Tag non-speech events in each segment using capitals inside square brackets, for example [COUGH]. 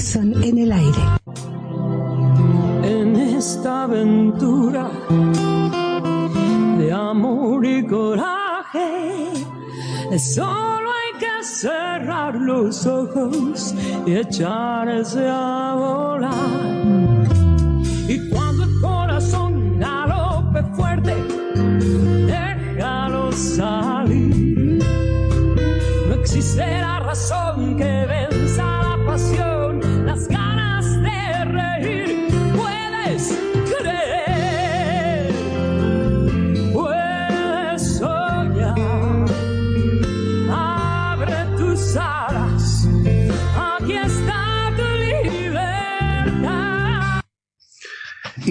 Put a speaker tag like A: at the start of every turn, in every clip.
A: Hudson en el aire.
B: En esta aventura de amor y coraje, solo hay que cerrar los ojos y echarse a volar. Y cuando el corazón galope fuerte, déjalo salir.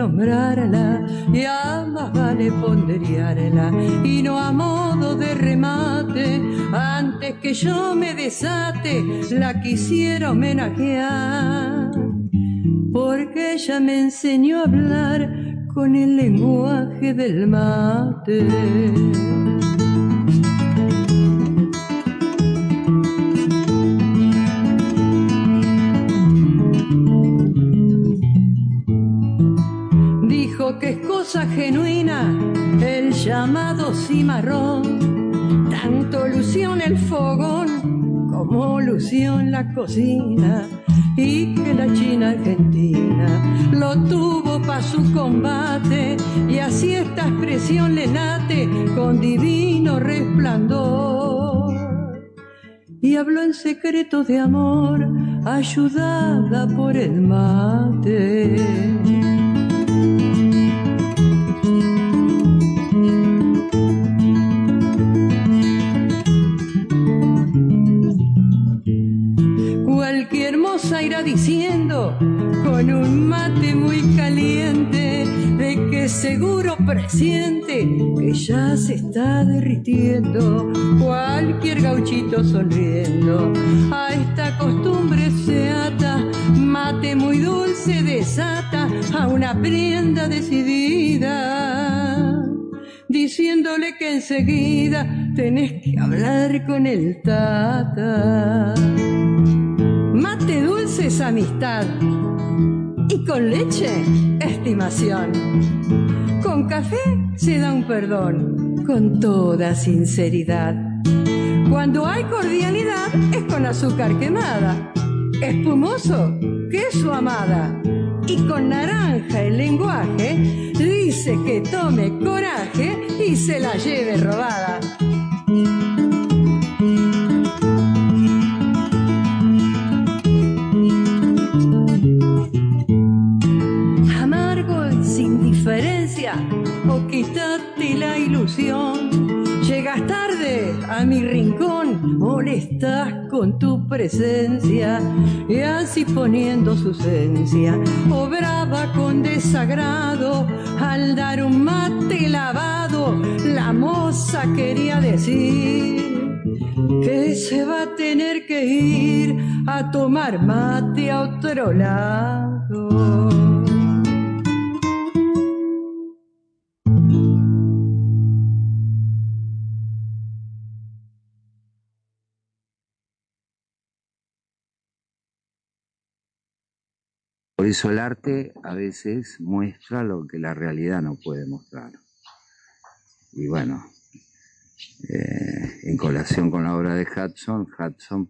C: Nombrarla y a más vale ponderiarla y no a modo de remate, antes que yo me desate, la quisiera homenajear, porque ella me enseñó a hablar con el lenguaje del mate. Tanto lució en el fogón como lució en la cocina, y que la China argentina lo tuvo para su combate, y así esta expresión le late con divino resplandor. Y habló en secreto de amor, ayudada por el mate. Moza irá diciendo con un mate muy caliente de que seguro presiente que ya se está derritiendo. Cualquier gauchito sonriendo a esta costumbre se ata, mate muy dulce desata a una prenda decidida diciéndole que enseguida tenés que hablar con el tata. Mate dulce es amistad y con leche estimación. Con café se da un perdón con toda sinceridad. Cuando hay cordialidad es con azúcar quemada. Espumoso, queso amada. Y con naranja el lenguaje dice que tome coraje y se la lleve robada. Llegas tarde a mi rincón, molestas con tu presencia y así poniendo su esencia. O brava con desagrado al dar un mate lavado, la moza quería decir que se va a tener que ir a tomar mate a otro lado.
A: Por eso el arte a veces muestra lo que la realidad no puede mostrar. Y bueno, eh, en colación con la obra de Hudson, Hudson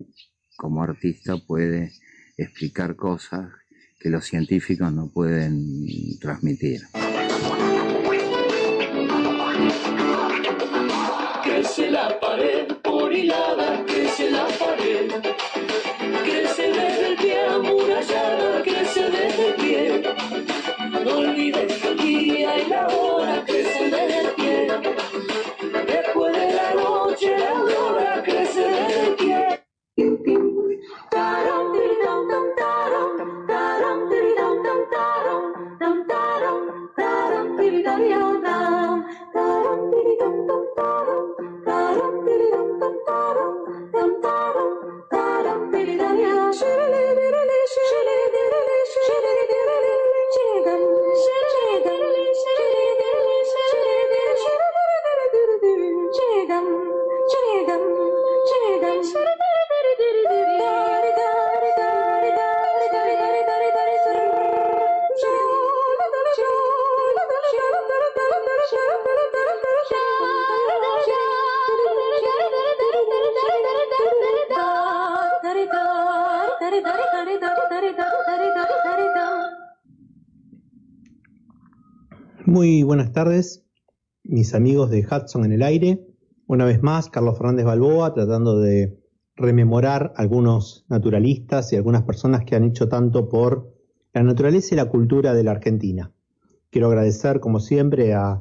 A: como artista puede explicar cosas que los científicos no pueden transmitir.
D: Tardes, mis amigos de Hudson en el aire. Una vez más, Carlos Fernández Balboa tratando de rememorar algunos naturalistas y algunas personas que han hecho tanto por la naturaleza y la cultura de la Argentina. Quiero agradecer, como siempre, a,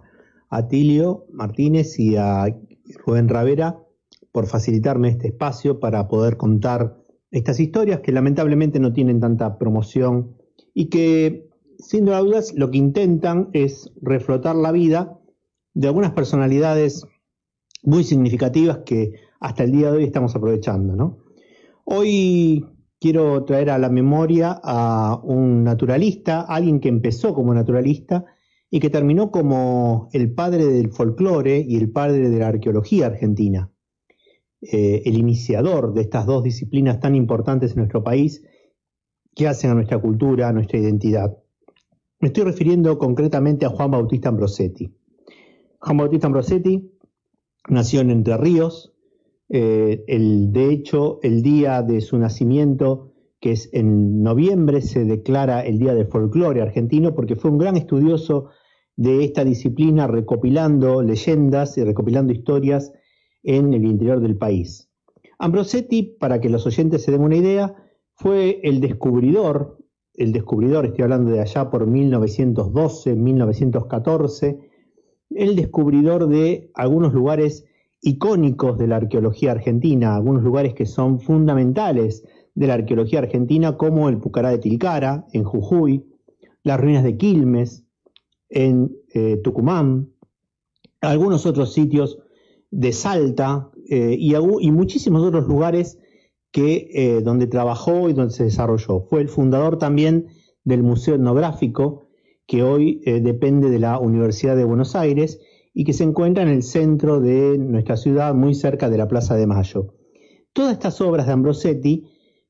D: a Tilio Martínez y a Rubén Ravera por facilitarme este espacio para poder contar estas historias que lamentablemente no tienen tanta promoción y que, sin duda dudas, lo que intentan es reflotar la vida de algunas personalidades muy significativas que hasta el día de hoy estamos aprovechando. ¿no? Hoy quiero traer a la memoria a un naturalista, alguien que empezó como naturalista y que terminó como el padre del folclore y el padre de la arqueología argentina, eh, el iniciador de estas dos disciplinas tan importantes en nuestro país que hacen a nuestra cultura, a nuestra identidad. Me estoy refiriendo concretamente a Juan Bautista Ambrosetti. Juan Bautista Ambrosetti nació en Entre Ríos, eh, el, de hecho, el día de su nacimiento, que es en noviembre, se declara el Día del Folclore argentino porque fue un gran estudioso de esta disciplina, recopilando leyendas y recopilando historias en el interior del país. Ambrosetti, para que los oyentes se den una idea, fue el descubridor, el descubridor, estoy hablando de allá por 1912, 1914, el descubridor de algunos lugares icónicos de la arqueología argentina, algunos lugares que son fundamentales de la arqueología argentina, como el Pucará de Tilcara, en Jujuy, las ruinas de Quilmes, en eh, Tucumán, algunos otros sitios de Salta eh, y, y, muchísimos otros lugares que, eh, donde trabajó y donde se desarrolló. Fue el fundador también del Museo Etnográfico, que hoy depende de la Universidad de Buenos Aires y que se encuentra en el centro de nuestra ciudad, muy cerca de la Plaza de Mayo. Todas estas obras de Ambrosetti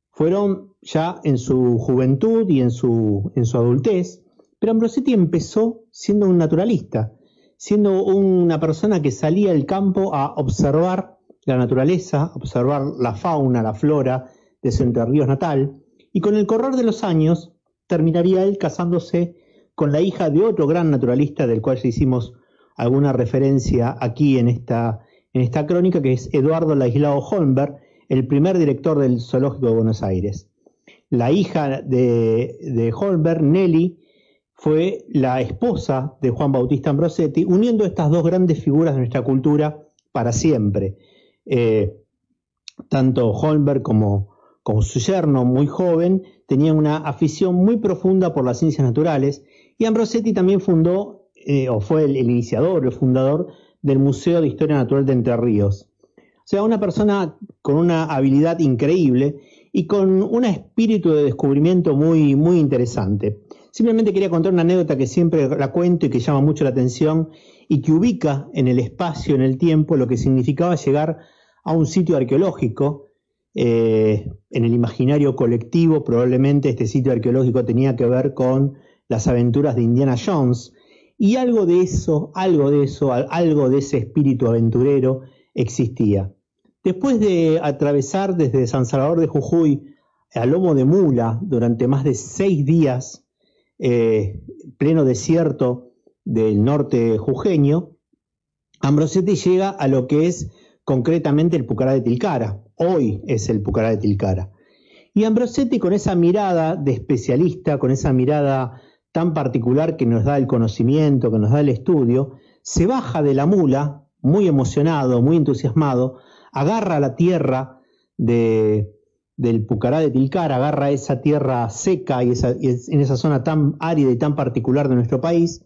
D: fueron ya en su juventud y en su, en su adultez, pero Ambrosetti empezó siendo un naturalista, siendo una persona que salía al campo a observar la naturaleza, observar la fauna, la flora de su Entre Ríos natal, y con el correr de los años terminaría él casándose con la hija de otro gran naturalista del cual ya hicimos alguna referencia aquí en esta, en esta crónica, que es Eduardo Laislao Holmberg, el primer director del Zoológico de Buenos Aires. La hija de, de Holmberg, Nelly, fue la esposa de Juan Bautista Ambrosetti, uniendo estas dos grandes figuras de nuestra cultura para siempre. Eh, tanto Holmberg como, como su yerno, muy joven, tenían una afición muy profunda por las ciencias naturales y Ambrosetti también fundó, eh, o fue el, iniciador, el fundador del Museo de Historia Natural de Entre Ríos. O sea, una persona con una habilidad increíble y con un espíritu de descubrimiento muy, muy interesante. Simplemente quería contar una anécdota que siempre la cuento y que llama mucho la atención y que ubica en el espacio, en el tiempo, lo que significaba llegar a un sitio arqueológico eh, en el imaginario colectivo, probablemente este sitio arqueológico tenía que ver con las aventuras de Indiana Jones, y algo de eso, algo de eso, algo de ese espíritu aventurero existía. Después de atravesar desde San Salvador de Jujuy a lomo de mula durante más de seis días, eh, pleno desierto del norte jujeño, Ambrosetti llega a lo que es concretamente el Pucará de Tilcara. Hoy es el Pucará de Tilcara. Y Ambrosetti con esa mirada de especialista, con esa mirada tan particular que nos da el conocimiento, que nos da el estudio, se baja de la mula, muy emocionado, muy entusiasmado, agarra la tierra de, del Pucará de Tilcara, agarra esa tierra seca y, en esa zona tan árida y tan particular de nuestro país,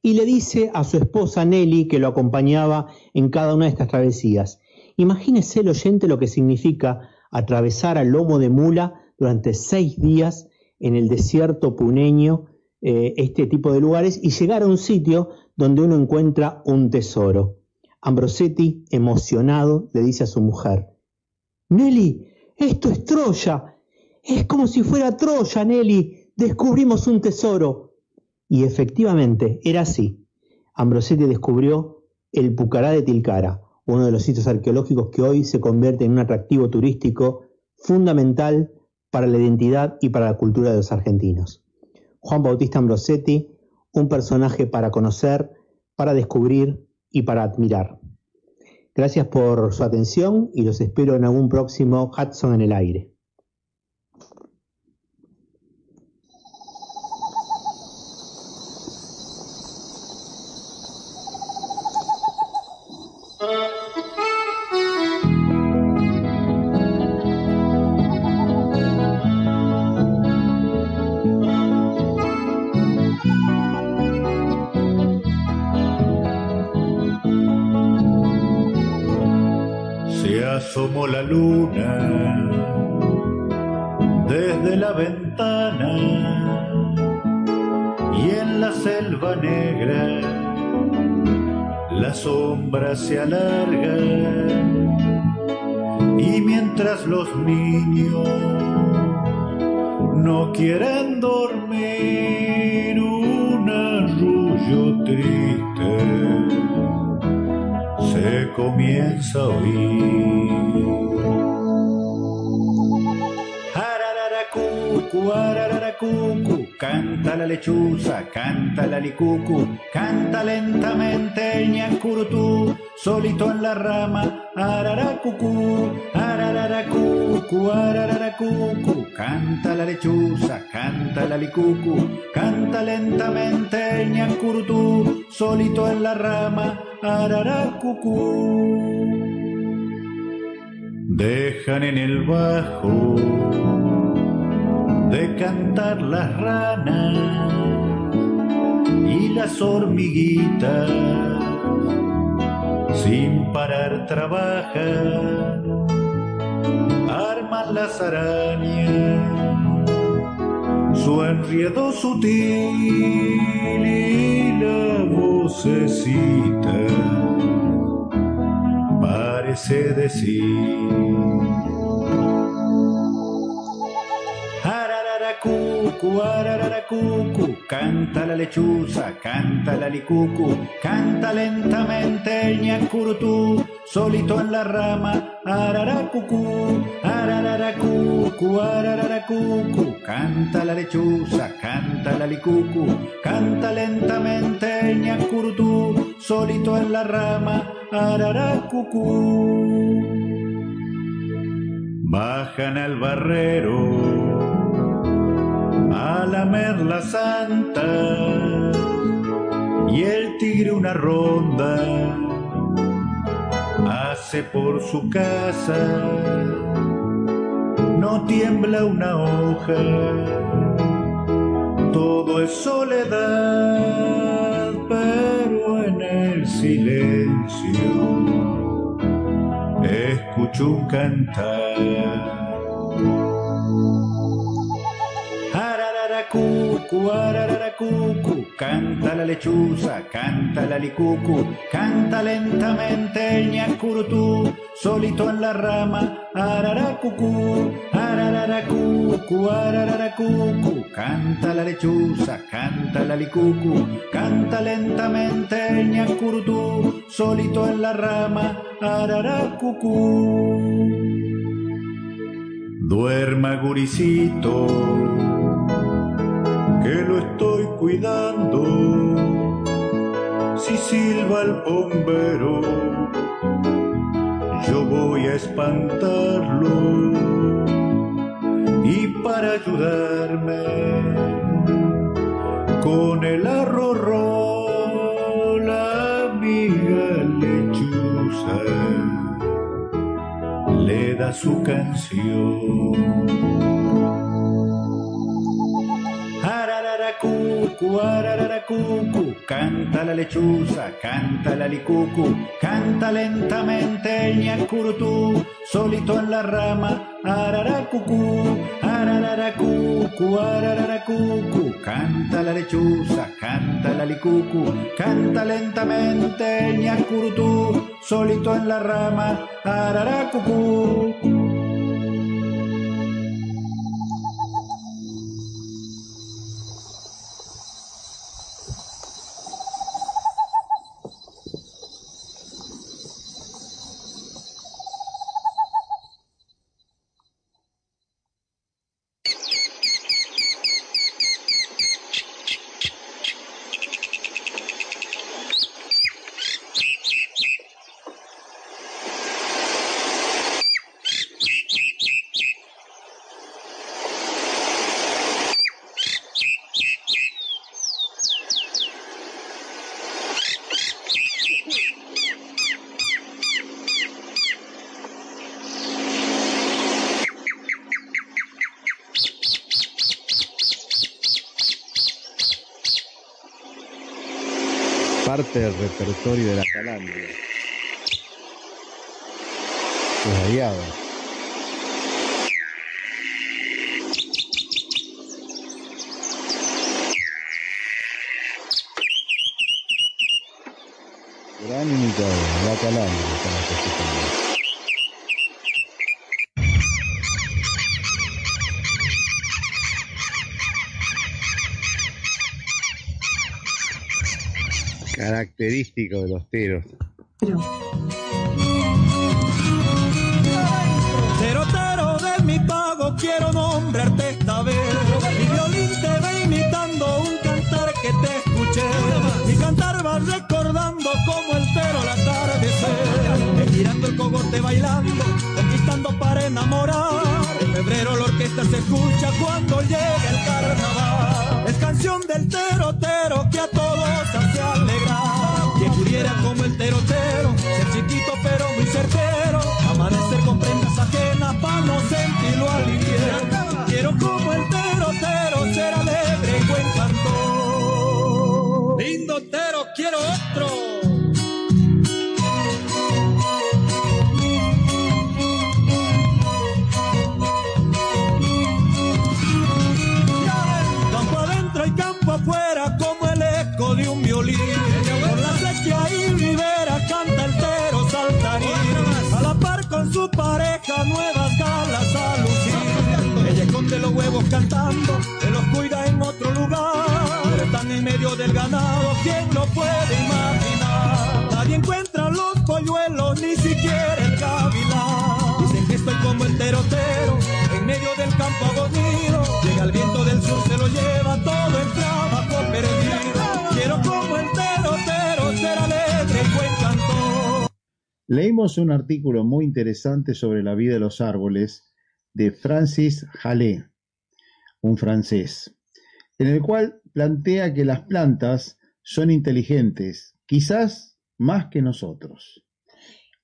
D: y le dice a su esposa Nelly, que lo acompañaba en cada una de estas travesías, imagínese el oyente lo que significa atravesar al lomo de mula durante seis días en el desierto puneño, eh, este tipo de lugares, y llegar a un sitio donde uno encuentra un tesoro. Ambrosetti, emocionado, le dice a su mujer, Nelly, esto es Troya. Es como si fuera Troya, Nelly. Descubrimos un tesoro. Y efectivamente, era así. Ambrosetti descubrió el Pucará de Tilcara, uno de los sitios arqueológicos que hoy se convierte en un atractivo turístico fundamental para la identidad y para la cultura de los argentinos. Juan Bautista Ambrosetti, un personaje para conocer, para descubrir y para admirar. Gracias por su atención y los espero en algún próximo Hudson en el aire.
E: Asomó la luna desde la ventana y en la selva negra la sombra se alarga y mientras los niños no quieren dormir un arrullo triste se comienza a oír. Arararacucu, canta la lechuza, canta la licucu, canta lentamente el ñacurutú, solito en la rama, araracucu, arararacucu, arararacucu, canta la lechuza, canta la licucu, canta lentamente el ñacurutú, solito en la rama, araracucu. Dejan en el bajo de cantar las ranas y las hormiguitas sin parar trabajan, arman las arañas, su enriedo sutil y la vocecita parece decir. Arararacucu, arararacucu, canta la lechuza, canta la licucu, canta lentamente el ñacurutú, solito en la rama, araracucu, arararacucu, arararacucu, canta la lechuza, canta la licucu, canta lentamente el ñacurutú, solito en la rama, araracucu. Bajan al barrero a lamer la santa y el tigre una ronda hace por su casa. No tiembla una hoja todo es soledad pero en el silencio escucho un cantar canta la lechuza, canta la licucu, canta lentamente el ñacurutú, solito en la rama, arara, cucú, ararara, cucu, ararara, cucu, canta la lechuza, canta la licucu, canta lentamente el ñacurutú, solito en la rama, arara, cucú. Duerma, guricito, que lo estoy cuidando. Si silba el bombero, yo voy a espantarlo. Y para ayudarme, con el arrorró, la amiga lechuza le da su canción. Cucu, ararara cucu, canta la lechuza, canta la licucu, canta lentamente el ñacurutú, solito en la rama, arara cucú, ararara cucu, ararara cucu, canta la lechuza, canta la licucu, canta lentamente el ñacurutú, solito en la rama, arara cucú.
F: Parte del repertorio de la calandria. Los aliados. Gran imitador, la calandria estamos Característico de los teros.
G: Tero, tero de mi pago, quiero nombrarte esta vez. Mi violín te va imitando un cantar que te escuché. Mi cantar va recordando como el tero al atardecer. Girando el cogote bailando, conquistando para enamorar. En febrero la orquesta se escucha cuando llega el carnaval. Es canción del tero, tero que a todos cantando, se los cuida en otro lugar. Están en medio del ganado, ¿quién lo puede imaginar? Nadie encuentra los polluelos, ni siquiera el gavilán. Dicen que estoy como el terotero, en medio del campo aburrido. Llega el viento del sur, se lo lleva todo el trabajo perdido. Quiero como el terotero, ser alegre y buen cantor.
F: Leímos un artículo muy interesante sobre la vida de los árboles de Francis Hallé, un francés, en el cual plantea que las plantas son inteligentes, quizás más que nosotros.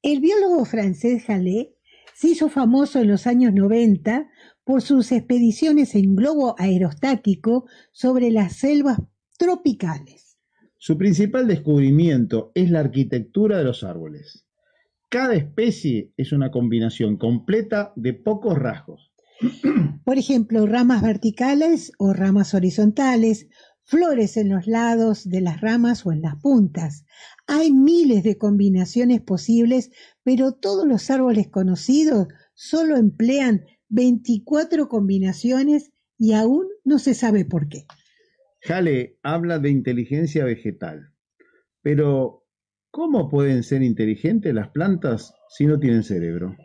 H: El biólogo francés Hallé se hizo famoso en los años 90 por sus expediciones en globo aerostático sobre las selvas tropicales.
F: Su principal descubrimiento es la arquitectura de los árboles. Cada especie es una combinación completa de pocos rasgos.
H: Por ejemplo, ramas verticales o ramas horizontales, flores en los lados de las ramas o en las puntas. Hay miles de combinaciones posibles, pero todos los árboles conocidos solo emplean 24 combinaciones y aún no se sabe por qué.
F: Jale habla de inteligencia vegetal. Pero, ¿cómo pueden ser inteligentes las plantas si no tienen cerebro?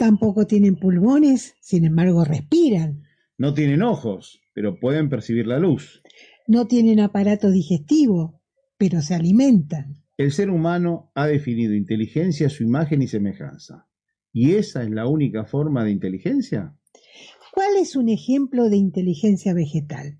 H: Tampoco tienen pulmones, sin embargo respiran.
F: No tienen ojos, pero pueden percibir la luz.
H: No tienen aparato digestivo, pero se alimentan.
F: El ser humano ha definido inteligencia a su imagen y semejanza. ¿Y esa es la única forma de inteligencia?
H: ¿Cuál es un ejemplo de inteligencia vegetal?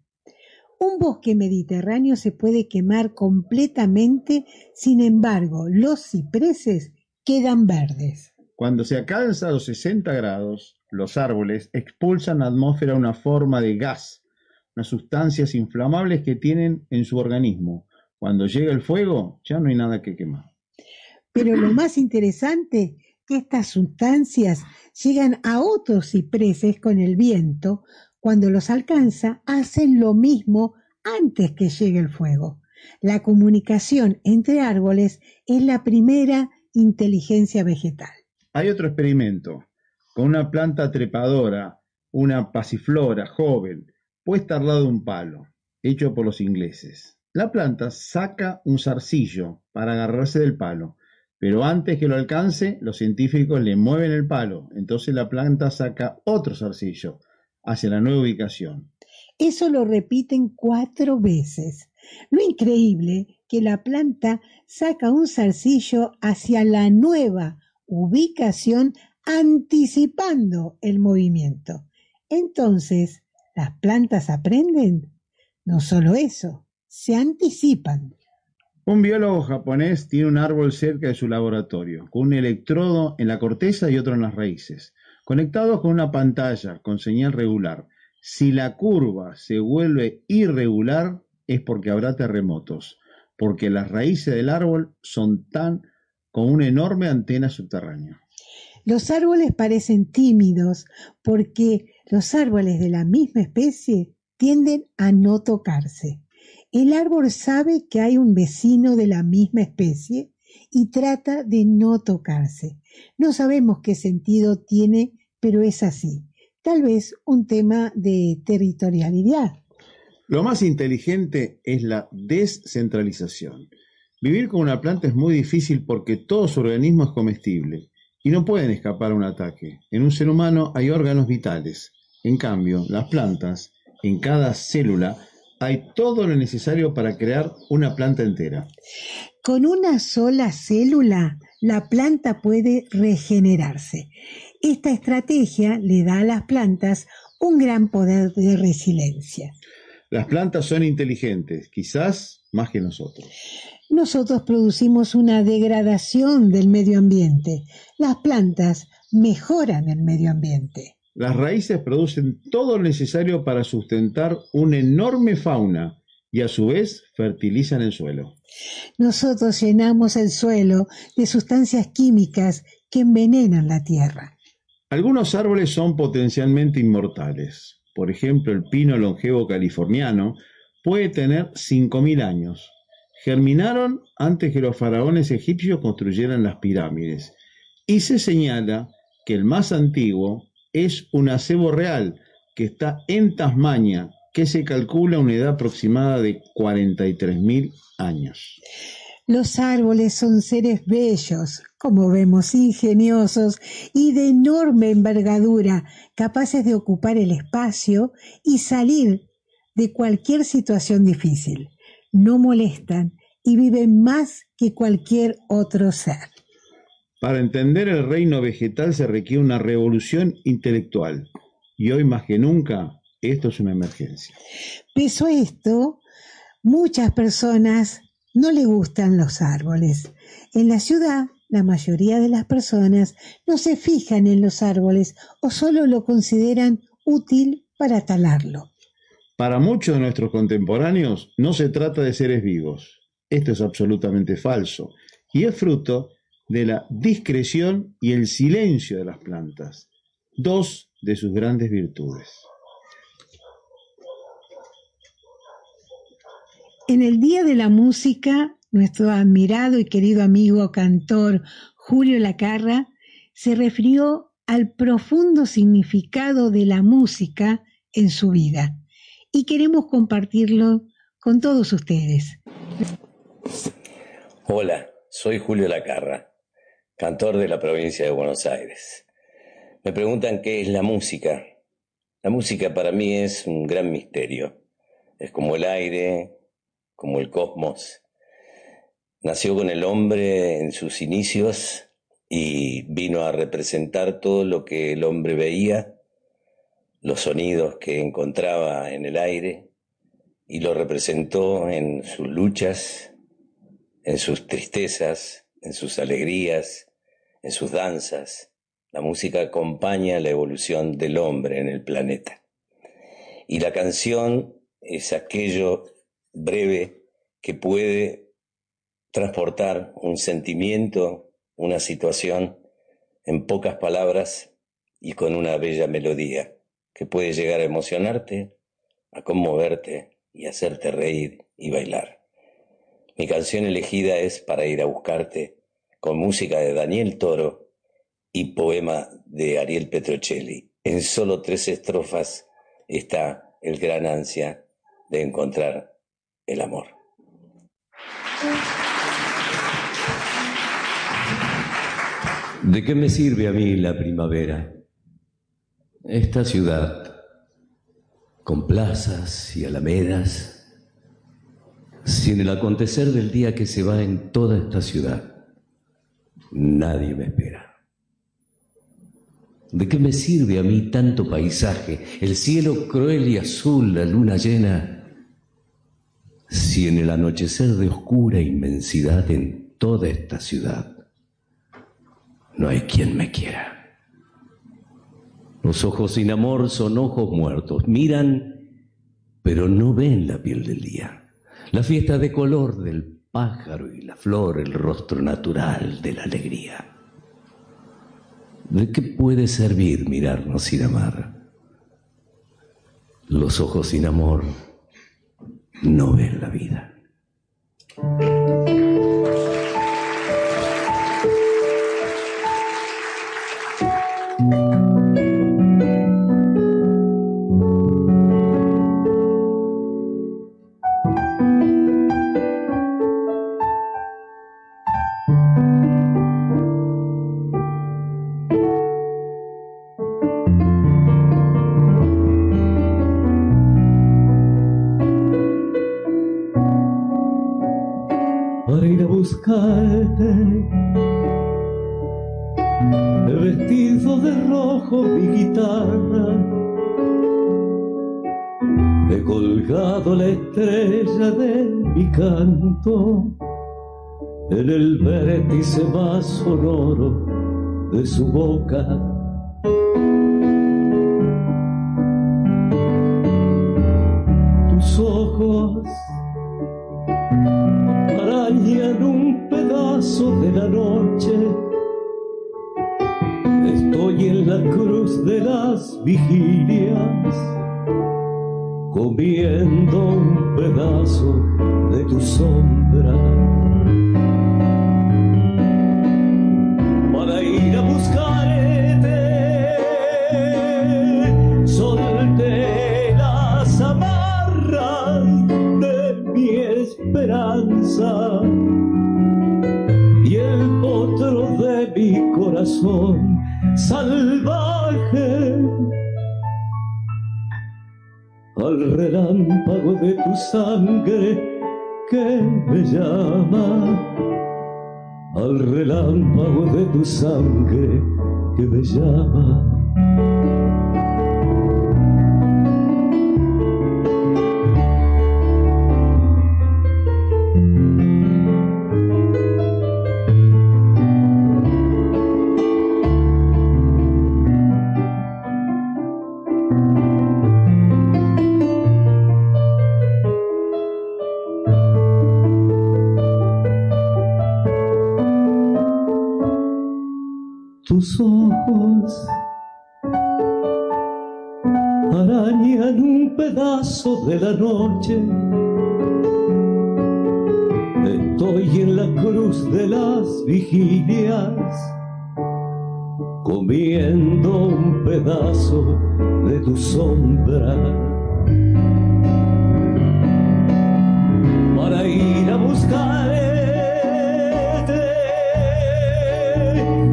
H: Un bosque mediterráneo se puede quemar completamente, sin embargo, los cipreses quedan verdes.
F: Cuando se alcanza los 60 grados, los árboles expulsan a la atmósfera una forma de gas, unas sustancias inflamables que tienen en su organismo. Cuando llega el fuego, ya no hay nada que quemar.
H: Pero lo más interesante que estas sustancias llegan a otros cipreses con el viento, cuando los alcanza, hacen lo mismo antes que llegue el fuego. La comunicación entre árboles es la primera inteligencia vegetal.
F: Hay otro experimento con una planta trepadora, una pasiflora joven, puesta al lado de un palo, hecho por los ingleses. La planta saca un zarcillo para agarrarse del palo, pero antes que lo alcance, los científicos le mueven el palo, entonces la planta saca otro zarcillo hacia la nueva ubicación.
H: Eso lo repiten cuatro veces. Lo increíble que la planta saca un zarcillo hacia la nueva ubicación anticipando el movimiento. Entonces, ¿las plantas aprenden? No solo eso, se anticipan.
F: Un biólogo japonés tiene un árbol cerca de su laboratorio, con un electrodo en la corteza y otro en las raíces, conectados con una pantalla con señal regular. Si la curva se vuelve irregular es porque habrá terremotos, porque las raíces del árbol son tan como una enorme antena subterránea.
H: Los árboles parecen tímidos porque los árboles de la misma especie tienden a no tocarse. El árbol sabe que hay un vecino de la misma especie y trata de no tocarse. No sabemos qué sentido tiene, pero es así. Tal vez un tema de territorialidad.
F: Lo más inteligente es la descentralización. Vivir con una planta es muy difícil porque todo su organismo es comestible y no pueden escapar a un ataque. En un ser humano hay órganos vitales. En cambio, las plantas, en cada célula, hay todo lo necesario para crear una planta entera.
H: Con una sola célula, la planta puede regenerarse. Esta estrategia le da a las plantas un gran poder de resiliencia.
F: Las plantas son inteligentes, quizás más que nosotros.
H: Nosotros producimos una degradación del medio ambiente. Las plantas mejoran el medio ambiente.
F: Las raíces producen todo lo necesario para sustentar una enorme fauna y a su vez fertilizan el suelo.
H: Nosotros llenamos el suelo de sustancias químicas que envenenan la tierra.
F: Algunos árboles son potencialmente inmortales. Por ejemplo, el pino longevo californiano puede tener 5.000 años. Germinaron antes que los faraones egipcios construyeran las pirámides. Y se señala que el más antiguo es un acebo real que está en Tasmania, que se calcula una edad aproximada de 43.000 años.
H: Los árboles son seres bellos, como vemos, ingeniosos y de enorme envergadura, capaces de ocupar el espacio y salir de cualquier situación difícil. No molestan y viven más que cualquier otro ser.
F: Para entender el reino vegetal se requiere una revolución intelectual y hoy más que nunca esto es una emergencia.
H: Pese a esto, muchas personas no le gustan los árboles. En la ciudad, la mayoría de las personas no se fijan en los árboles o solo lo consideran útil para talarlo.
F: Para muchos de nuestros contemporáneos no se trata de seres vivos. Esto es absolutamente falso y es fruto de la discreción y el silencio de las plantas, dos de sus grandes virtudes.
H: En el Día de la Música, nuestro admirado y querido amigo cantor Julio Lacarra se refirió al profundo significado de la música en su vida y queremos compartirlo con todos ustedes.
I: Hola, soy Julio Lacarra, cantor de la provincia de Buenos Aires. Me preguntan qué es la música. La música para mí es un gran misterio. Es como el aire, como el cosmos. Nació con el hombre en sus inicios y vino a representar todo lo que el hombre veía, los sonidos que encontraba en el aire, y lo representó en sus luchas, en sus tristezas, en sus alegrías, en sus danzas. La música acompaña la evolución del hombre en el planeta. Y la canción es aquello breve que puede transportar un sentimiento, una situación en pocas palabras y con una bella melodía que puede llegar a emocionarte, a conmoverte y hacerte reír y bailar. Mi canción elegida es Para ir a buscarte, con música de Daniel Toro y poema de Ariel Petrocelli. En solo tres estrofas está el gran ansia de encontrar el amor.
J: ¿De qué me sirve a mí la primavera? Esta ciudad, con plazas y alamedas, sin el acontecer del día que se va en toda esta ciudad, nadie me espera. ¿De qué me sirve a mí tanto paisaje, el cielo cruel y azul, la luna llena, si en el anochecer de oscura inmensidad en toda esta ciudad no hay quien me quiera? Los ojos sin amor son ojos muertos, miran, pero no ven la piel del día, la fiesta de color del pájaro y la flor, el rostro natural de la alegría. ¿De qué puede servir mirarnos sin amar? Los ojos sin amor no ven la vida. Buscarte. Vestido de rojo mi guitarra, he colgado la estrella de mi canto en el vértice más sonoro de su boca. Tus ojos un pedazo de la noche. Estoy en la cruz de las vigilias, comiendo un pedazo de tu sombra. Para ir a buscarte, salvaje. Al relámpago de tu sangre que me llama al relámpago de tu sangre que me llama tus ojos un pedazo de la noche. Estoy en la cruz de las vigilias, comiendo un pedazo de tu sombra. Para ir a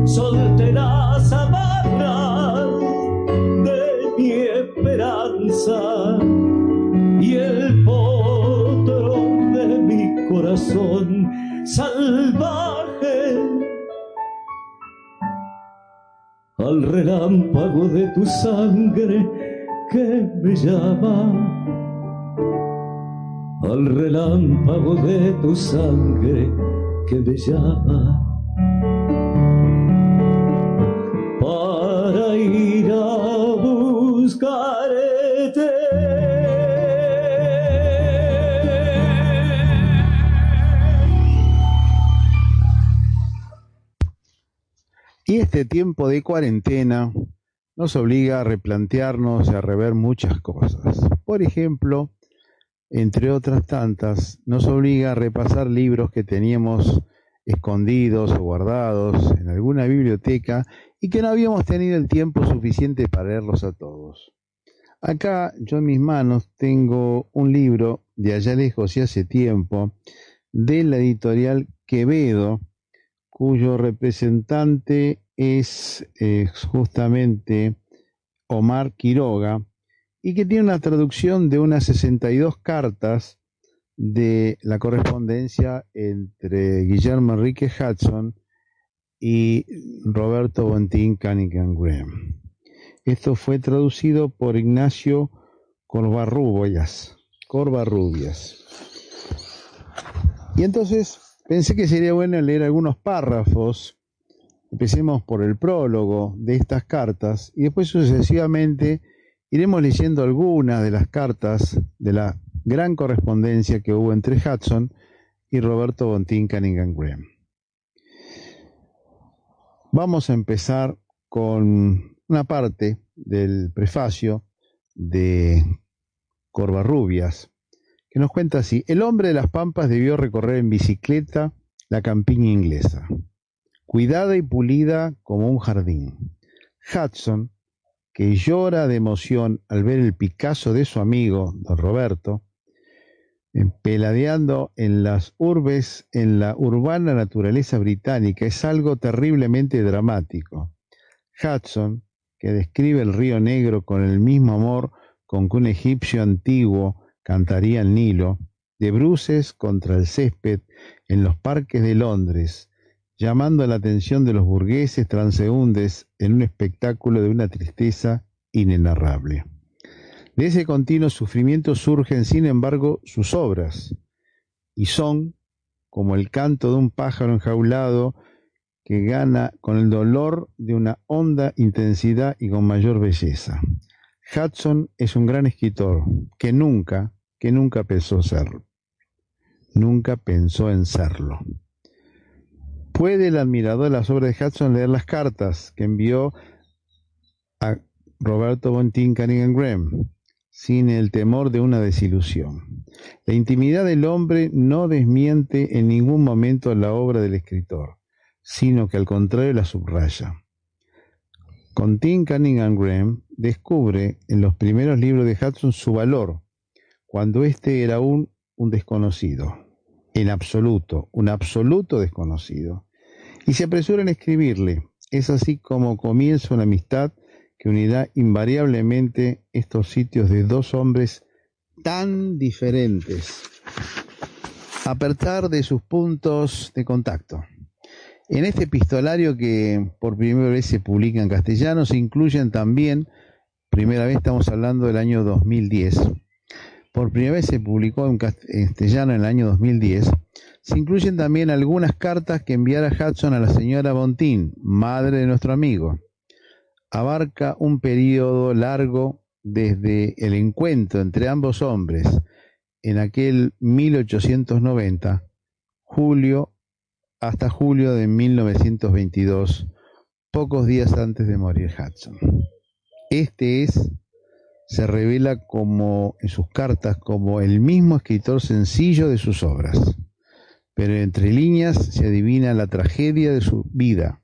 J: solté relámpago de tu sangre que me llama al relámpago de tu sangre que me llama
F: este tiempo de cuarentena nos obliga a replantearnos y a rever muchas cosas. Por ejemplo, entre otras tantas, nos obliga a repasar libros que teníamos escondidos o guardados en alguna biblioteca y que no habíamos tenido el tiempo suficiente para leerlos a todos. Acá yo en mis manos tengo un libro de allá lejos y hace tiempo de la editorial Quevedo, cuyo representante es eh, justamente Omar Quiroga, y que tiene una traducción de unas 62 cartas de la correspondencia entre Guillermo Enrique Hudson y Roberto Bontín Cunningham Graham. Esto fue traducido por Ignacio Corvarrubias. Corvarrubias. Y entonces pensé que sería bueno leer algunos párrafos. Empecemos por el prólogo de estas cartas y después sucesivamente iremos leyendo algunas de las cartas de la gran correspondencia que hubo entre Hudson y Roberto Bontín Cunningham Graham. Vamos a empezar con una parte del prefacio de Corvarrubias, que nos cuenta así, el hombre de las pampas debió recorrer en bicicleta la campiña inglesa, cuidada y pulida como un jardín. Hudson, que llora de emoción al ver el Picasso de su amigo, don Roberto, peladeando en las urbes, en la urbana naturaleza británica, es algo terriblemente dramático. Hudson, que describe el río Negro con el mismo amor con que un egipcio antiguo cantaría el Nilo, de bruces contra el césped en los parques de Londres, llamando la atención de los burgueses transeúntes en un espectáculo de una tristeza inenarrable. De ese continuo sufrimiento surgen, sin embargo, sus obras, y son como el canto de un pájaro enjaulado que gana con el dolor de una honda intensidad y con mayor belleza. Hudson es un gran escritor que nunca, que nunca pensó serlo. Nunca pensó en serlo. Puede el admirador de las obras de Hudson leer las cartas que envió a Roberto Bontín Cunningham Graham, sin el temor de una desilusión. La intimidad del hombre no desmiente en ningún momento la obra del escritor, sino que al contrario la subraya. Con Tim Cunningham Graham descubre en los primeros libros de Hudson su valor, cuando éste era aún un desconocido, en absoluto, un absoluto desconocido, y se apresura en escribirle. Es así como comienza una amistad que unirá invariablemente estos sitios de dos hombres tan diferentes, a pesar de sus puntos de contacto. En este epistolario que por primera vez se publica en castellano se incluyen también, primera vez estamos hablando del año 2010, por primera vez se publicó en castellano en el año 2010, se incluyen también algunas cartas que enviara Hudson a la señora Bontín, madre de nuestro amigo abarca un periodo largo desde el encuentro entre ambos hombres en aquel 1890, julio hasta julio de 1922, pocos días antes de morir Hudson. Este es se revela como en sus cartas como el mismo escritor sencillo de sus obras. Pero entre líneas se adivina la tragedia de su vida,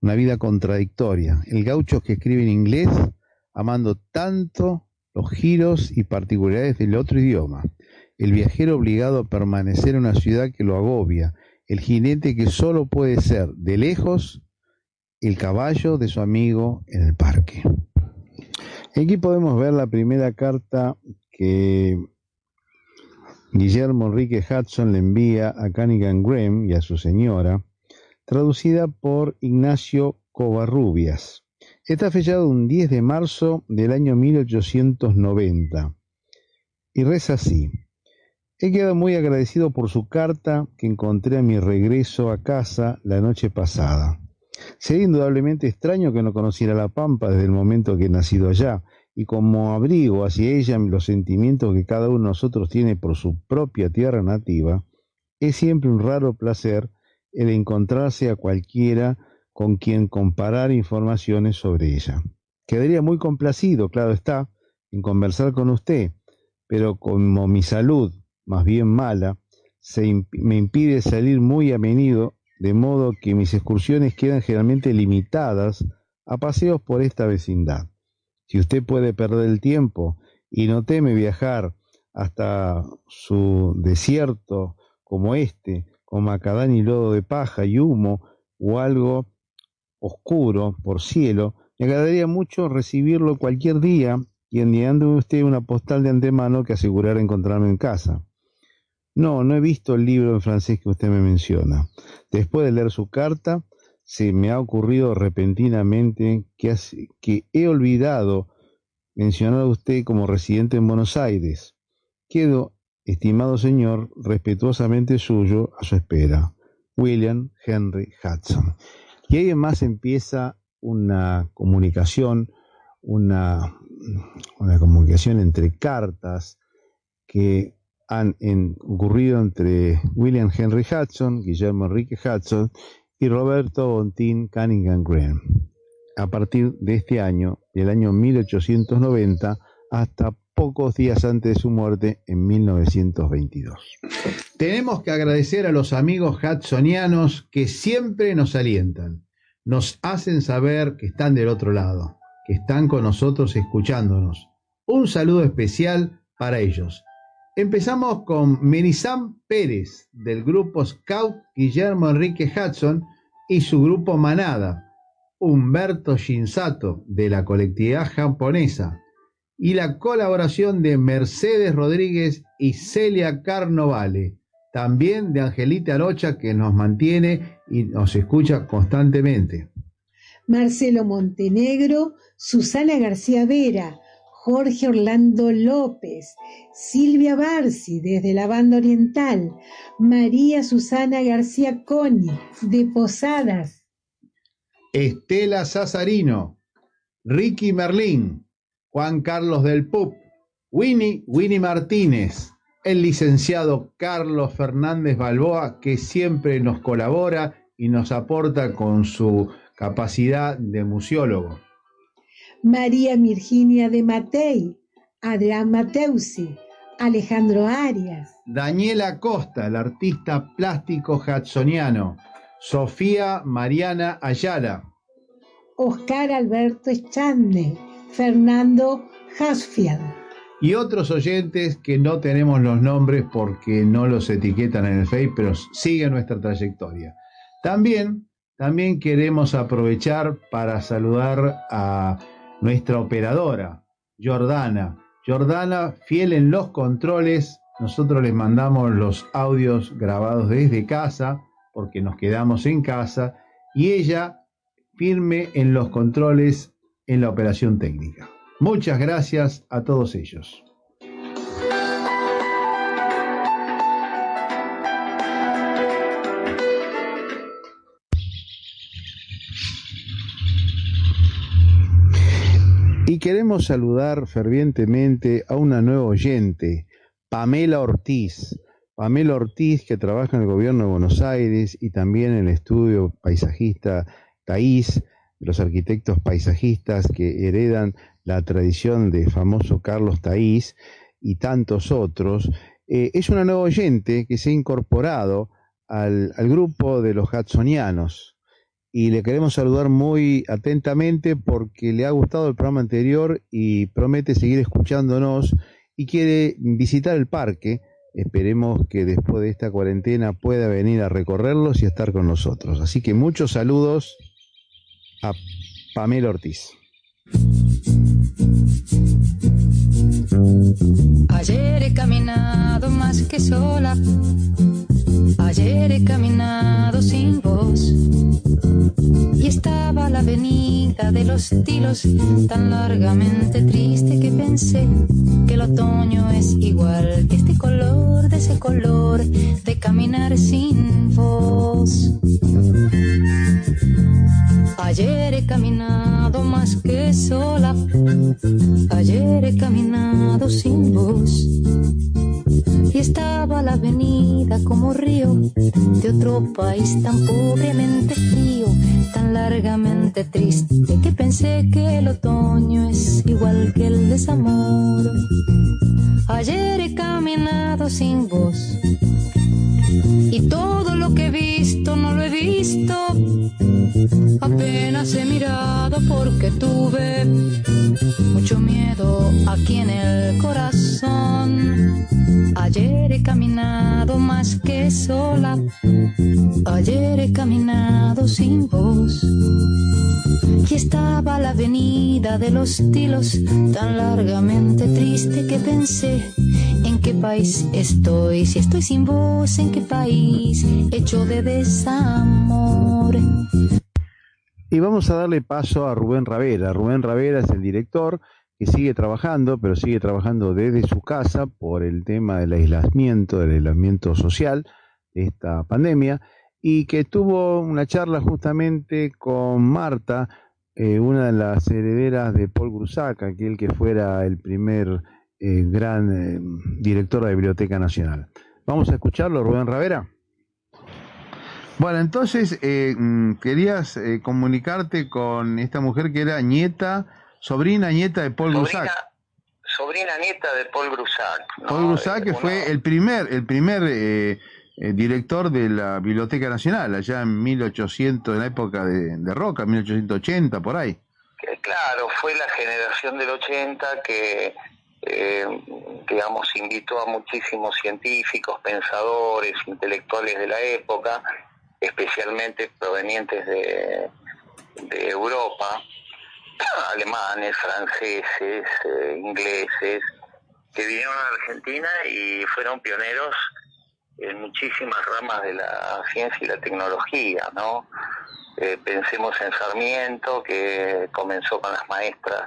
F: una vida contradictoria. El gaucho que escribe en inglés, amando tanto los giros y particularidades del otro idioma. El viajero obligado a permanecer en una ciudad que lo agobia. El jinete que solo puede ser, de lejos, el caballo de su amigo en el parque. Aquí podemos ver la primera carta que Guillermo Enrique Hudson le envía a Cunningham Graham y a su señora, traducida por Ignacio Covarrubias. Está fechado un 10 de marzo del año 1890 y reza así. He quedado muy agradecido por su carta que encontré a mi regreso a casa la noche pasada. Sería indudablemente extraño que no conociera la Pampa desde el momento que he nacido allá, y como abrigo hacia ella los sentimientos que cada uno de nosotros tiene por su propia tierra nativa, es siempre un raro placer el encontrarse a cualquiera con quien comparar informaciones sobre ella. Quedaría muy complacido, claro está, en conversar con usted, pero como mi salud, más bien mala, se me impide salir muy a menudo de modo que mis excursiones quedan generalmente limitadas a paseos por esta vecindad. Si usted puede perder el tiempo y no teme viajar hasta su desierto como este, con macadán y lodo de paja y humo o algo oscuro por cielo, me agradaría mucho recibirlo cualquier día y enviándome usted una postal de antemano que asegurara encontrarme en casa. No, no he visto el libro en francés que usted me menciona. Después de leer su carta, se me ha ocurrido repentinamente que, he olvidado mencionar a usted como residente en Buenos Aires. Quedo, estimado señor, respetuosamente suyo a su espera. William Henry Hudson. Y ahí más empieza una comunicación, una, una comunicación entre cartas que han ocurrido entre William Henry Hudson, Guillermo Enrique Hudson y Roberto Bontín Cunningham Graham, a partir de este año, del año 1890, hasta pocos días antes de su muerte en 1922. Tenemos que agradecer a los amigos hudsonianos que siempre nos alientan, nos hacen saber que están del otro lado, que están con nosotros escuchándonos. Un saludo especial para ellos. Empezamos con Menisam Pérez del grupo Scout Guillermo Enrique Hudson y su grupo Manada, Humberto Shinsato de la colectividad japonesa y la colaboración de Mercedes Rodríguez y Celia Carnovale, también de Angelita Arocha que nos mantiene y nos escucha constantemente.
H: Marcelo Montenegro, Susana García Vera, Jorge Orlando López, Silvia Barci desde la banda oriental, María Susana García Coni de Posadas,
F: Estela Sazarino, Ricky Merlín, Juan Carlos del Pup, Winnie Winnie Martínez, el licenciado Carlos Fernández Balboa, que siempre nos colabora y nos aporta con su capacidad de museólogo.
H: María Virginia de Matei, Adrián Mateusi, Alejandro Arias,
F: Daniela Costa, el artista plástico hudsoniano, Sofía Mariana Ayala,
H: Oscar Alberto Echandne, Fernando Hasfield.
F: Y otros oyentes que no tenemos los nombres porque no los etiquetan en el Face, pero siguen nuestra trayectoria. También, también queremos aprovechar para saludar a nuestra operadora, Jordana. Jordana, fiel en los controles, nosotros les mandamos los audios grabados desde casa, porque nos quedamos en casa, y ella firme en los controles en la operación técnica. Muchas gracias a todos ellos. Y queremos saludar fervientemente a una nueva oyente, Pamela Ortiz. Pamela Ortiz, que trabaja en el gobierno de Buenos Aires y también en el estudio paisajista Taís, los arquitectos paisajistas que heredan la tradición de famoso Carlos Taís y tantos otros, eh, es una nueva oyente que se ha incorporado al, al grupo de los Hudsonianos y le queremos saludar muy atentamente porque le ha gustado el programa anterior y promete seguir escuchándonos y quiere visitar el parque. Esperemos que después de esta cuarentena pueda venir a recorrerlos y a estar con nosotros. Así que muchos saludos a Pamela Ortiz.
K: Ayer he caminado más que sola. Ayer he caminado sin voz. Y estaba la avenida de los tilos tan largamente triste que pensé que el otoño es igual que este color de ese color de caminar sin voz. Ayer he caminado más que sola. Ayer he caminado sin voz. Y estaba la avenida como río de otro país tan pobremente frío, tan largamente triste, que pensé que el otoño es igual que el desamor. Ayer he caminado sin voz. Y todo lo que he visto no lo he visto. Apenas he mirado porque tuve mucho miedo aquí en el corazón. Ayer he caminado más que sola. Ayer he caminado sin voz. Y estaba la avenida de los tilos tan largamente triste que pensé en qué país estoy. Si estoy sin voz, en qué país hecho de desamor.
F: Y vamos a darle paso a Rubén Ravera. Rubén Ravera es el director que sigue trabajando, pero sigue trabajando desde su casa por el tema del aislamiento, del aislamiento social de esta pandemia, y que tuvo una charla justamente con Marta, eh, una de las herederas de Paul Grusac, aquel que fuera el primer eh, gran eh, director de la Biblioteca Nacional. Vamos a escucharlo, Rubén Ravera. Bueno, entonces mm, querías comunicarte con esta mujer que era nieta sobrina nieta de Paul Grusac.
L: Sobrina nieta de Paul Grusac.
F: Paul Grusac, que fue el primer, el primer eh, eh, director de la Biblioteca Nacional, allá en 1800, en la época de, de Roca, 1880, por ahí.
L: Claro, fue la generación del 80 que, eh, digamos, invitó a muchísimos científicos, pensadores, intelectuales de la época, especialmente provenientes de, Europa, [CLEARS THROAT] alemanes, franceses, eh, ingleses, que vinieron a Argentina y fueron pioneros en muchísimas ramas de la ciencia y la tecnología, ¿no? Eh, pensemos en Sarmiento, que comenzó con las maestras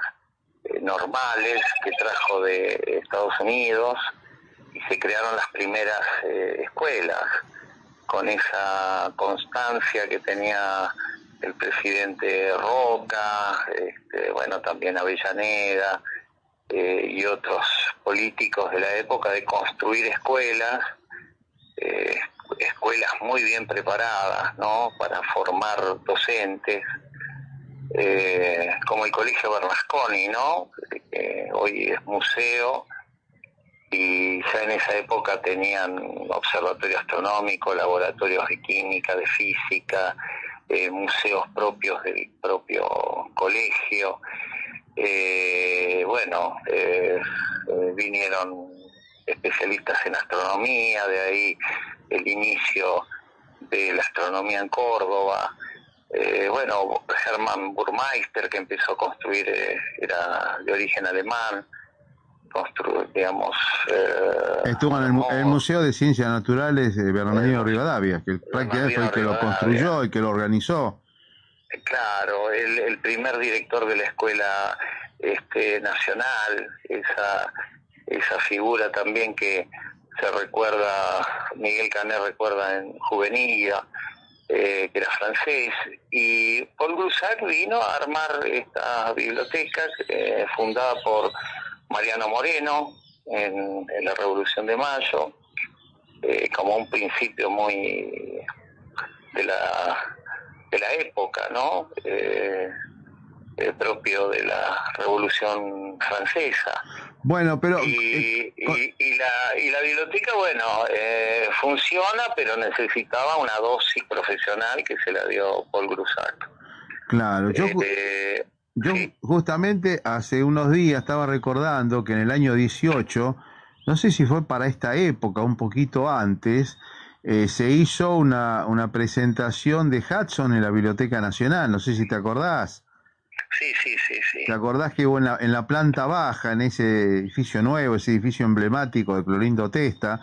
L: normales que trajo de Estados Unidos y se crearon las primeras escuelas con esa constancia que tenía el presidente Roca, este, bueno, también Avellaneda eh, y otros políticos de la época de construir escuelas, eh, escuelas muy bien preparadas, ¿no? Para formar docentes, eh, como el Colegio Bernasconi, ¿no? Que hoy es museo y ya en esa época tenían observatorio astronómico, laboratorios de química, de física, eh, museos propios del propio colegio. Eh, bueno, eh, vinieron especialistas en astronomía, de ahí el inicio de la astronomía en Córdoba. Bueno, Hermann Burmeister, que empezó a construir, era de origen alemán digamos... Eh,
F: Estuvo en el, Museo de Ciencias Naturales de Bernardino Rivadavia, que prácticamente fue el que lo construyó y que lo organizó.
L: Claro, el, el primer director de la escuela este, nacional, esa, esa figura también que se recuerda, Miguel Canet recuerda en Juvenilla, eh, que era francés, y Paul Grusac vino a armar esta biblioteca eh, fundada por Mariano Moreno en, la Revolución de Mayo, eh, como un principio muy de la de la época, ¿no? Eh, eh, propio de la Revolución Francesa.
F: Bueno, pero...
L: Y, y- y la, y la biblioteca, bueno, eh, funciona, pero necesitaba una dosis profesional que se la dio Paul Grusac.
F: Claro, yo,
L: Eh,
F: yo justamente hace unos días estaba recordando que en el año 18, no sé si fue para esta época, un poquito antes, eh, se hizo una, una presentación de Hudson en la Biblioteca Nacional, no sé si te acordás.
L: Sí, sí, sí, sí.
F: ¿Te acordás que hubo en la, en la planta baja, en ese edificio nuevo, ese edificio emblemático de Clorindo Testa,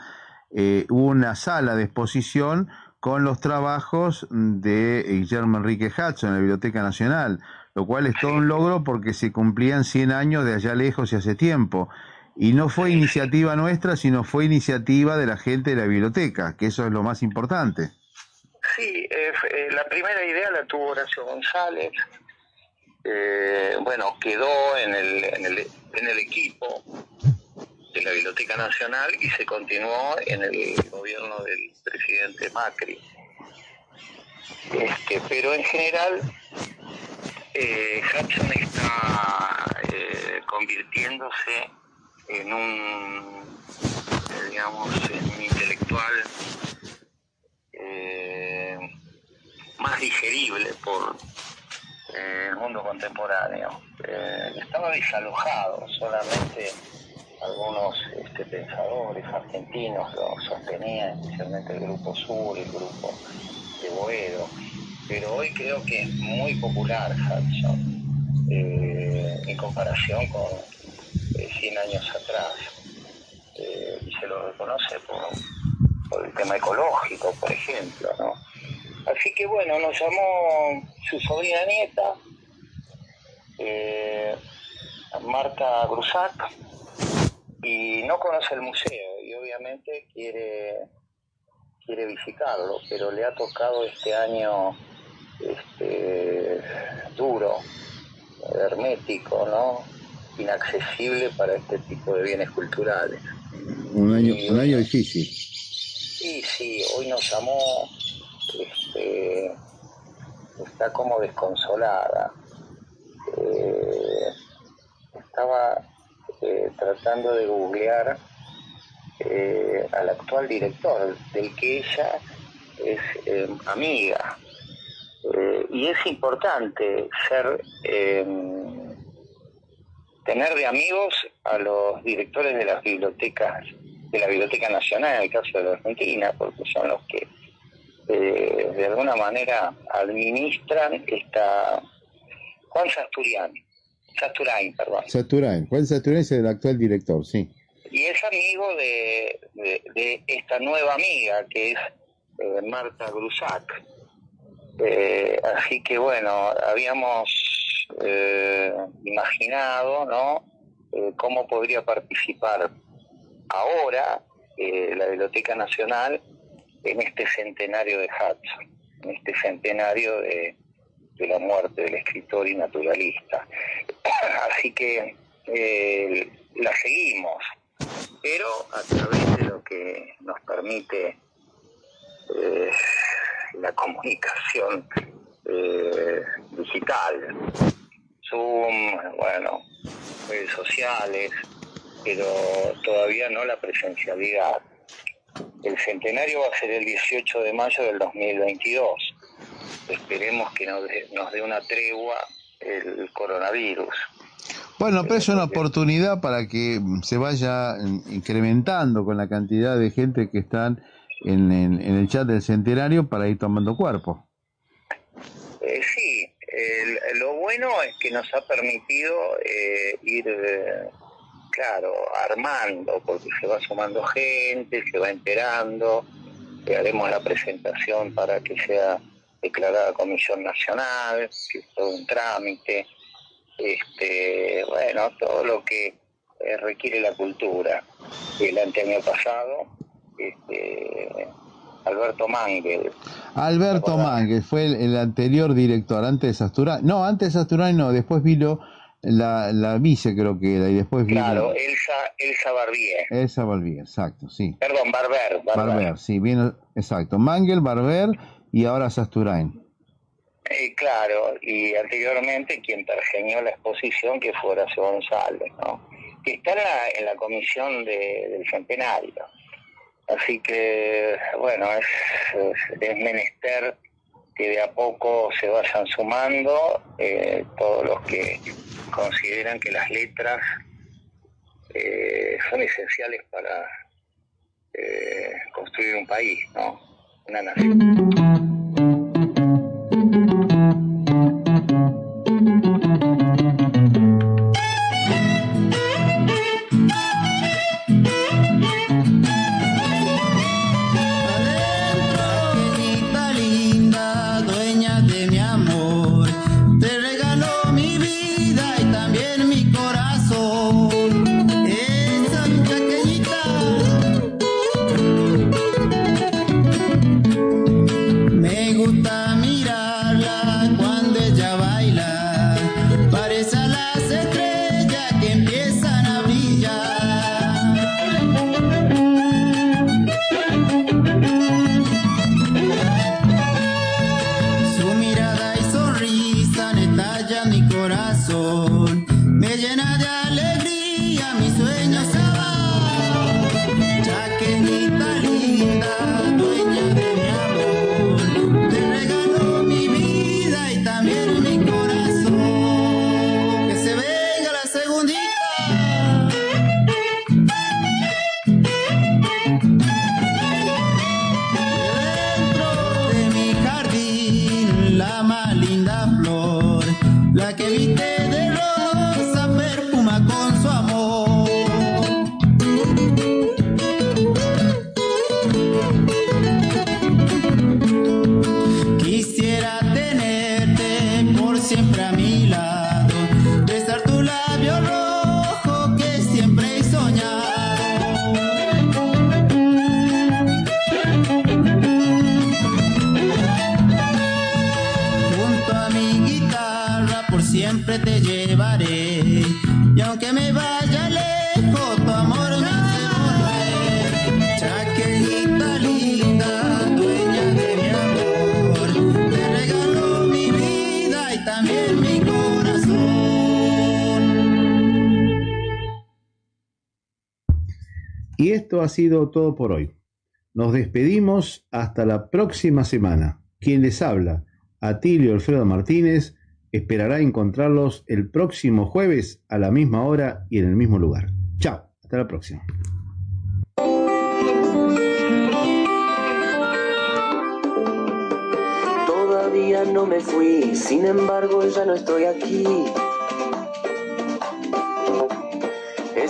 F: eh, hubo una sala de exposición con los trabajos de Guillermo Enrique Hudson en la Biblioteca Nacional, lo cual es todo un logro porque se cumplían 100 años de allá lejos y hace tiempo. Y no fue iniciativa nuestra, sino fue iniciativa de la gente de la biblioteca, que eso es lo más importante.
L: Sí, eh, eh, la primera idea la tuvo Horacio González. Eh, bueno, quedó en el, en, el, en el equipo de la Biblioteca Nacional y se continuó en el gobierno del presidente Macri. Este, pero en general, eh, Hudson está eh, convirtiéndose en un, digamos, un intelectual eh, más digerible por eh, el mundo contemporáneo. Eh, estaba desalojado, solamente algunos este, pensadores argentinos lo sostenían, especialmente el Grupo Sur, el Grupo de Boedo, pero hoy creo que es muy popular Hudson eh, en comparación con eh, 100 años atrás. Eh, y se lo reconoce por, por el tema ecológico, por ejemplo, ¿no? Así que bueno, nos llamó su sobrina nieta, eh, Marta Grusac, y no conoce el museo y obviamente quiere quiere visitarlo, pero le ha tocado este año este, duro, hermético, ¿no? inaccesible para este tipo de bienes culturales.
F: Un año, un año difícil.
L: Sí, sí, hoy nos llamó, este, está como desconsolada. Eh, estaba eh, tratando de googlear eh, al actual director, del que ella es eh, amiga. Y es importante ser eh, tener de amigos a los directores de las bibliotecas, de la Biblioteca Nacional, en el caso de la Argentina, porque son los que eh, de alguna manera administran esta... Juan Sasturian, Sasturain, perdón.
F: Saturain, Juan Saturain es el actual director, sí.
L: Y es amigo de, de- de esta nueva amiga que es eh, Marta Grusac. Eh, así que bueno, habíamos eh, imaginado, ¿no? Eh, cómo podría participar ahora la Biblioteca Nacional en este centenario de Hudson, en este centenario de, la muerte del escritor y naturalista. [CLEARS THROAT] Así que eh, la seguimos, pero a través de lo que nos permite eh, la comunicación eh, digital, Zoom, bueno, redes sociales, pero todavía no la presencialidad. El centenario va a ser el 18 de mayo del 2022. Esperemos que nos dé, nos dé una tregua el coronavirus.
F: Bueno, pero es una oportunidad para que se vaya incrementando con la cantidad de gente que están en, en- en el chat del centenario para ir tomando cuerpo.
L: Eh, sí, el- lo bueno es que nos ha permitido eh, ir, eh, claro, armando, porque se va sumando gente, se va enterando, eh, haremos la presentación para que sea declarada comisión nacional, que es todo un trámite, este, bueno, todo lo que eh, requiere la cultura. El año pasado, este, Alberto Mangel,
F: Alberto Mangue fue el, el anterior director, antes de Sasturain. No, antes de Sasturain no, después vino la, la vice creo que era, y después vino
L: claro, Elsa, Elsa Barbier.
F: Elsa Barbier, exacto, sí.
L: Perdón, Barber. Barber.
F: Barber, sí, vino, exacto. Mangel, Barber y ahora Sasturain.
M: Eh, claro, y anteriormente quien pergeñó la exposición, que fue Horacio González, ¿no? Que está en la, en la comisión de- del centenario. Así que, bueno, es, es, es menester que de a poco se vayan sumando eh, todos los que consideran que las letras eh, son esenciales para eh, construir un país, ¿no? Una nación.
F: Ha sido todo por hoy. Nos despedimos hasta la próxima semana. Quien les habla, Atilio Alfredo Martínez, esperará encontrarlos el próximo jueves a la misma hora y en el mismo lugar. Chao, hasta la próxima.
N: Todavía no me fui, sin embargo ya no estoy aquí.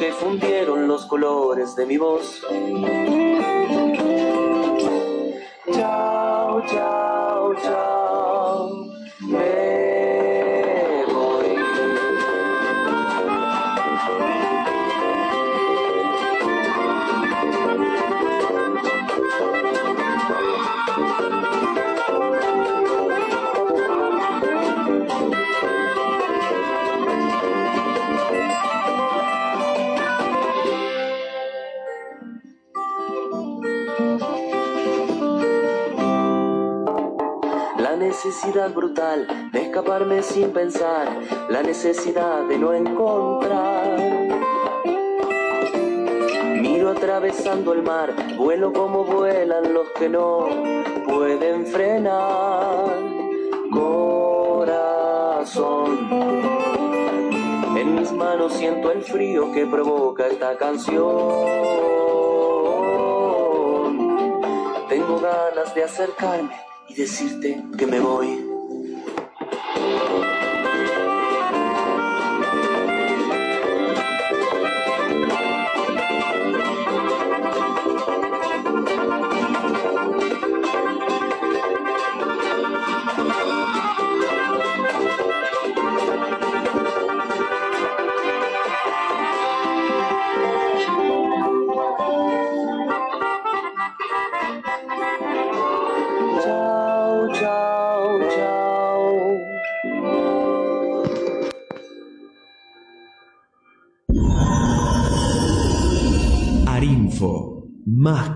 N: que fundieron los colores de mi voz. Necesidad brutal de escaparme sin pensar, la necesidad de no encontrar. Miro atravesando el mar, vuelo como vuelan los que no pueden frenar. Corazón, en mis manos siento el frío que provoca esta canción. Tengo ganas de acercarme y decirte que me voy.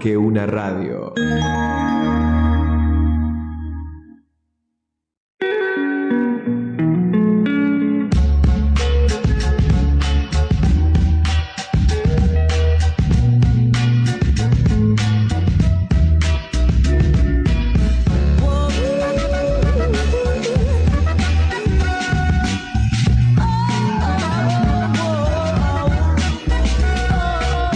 O: Que una radio.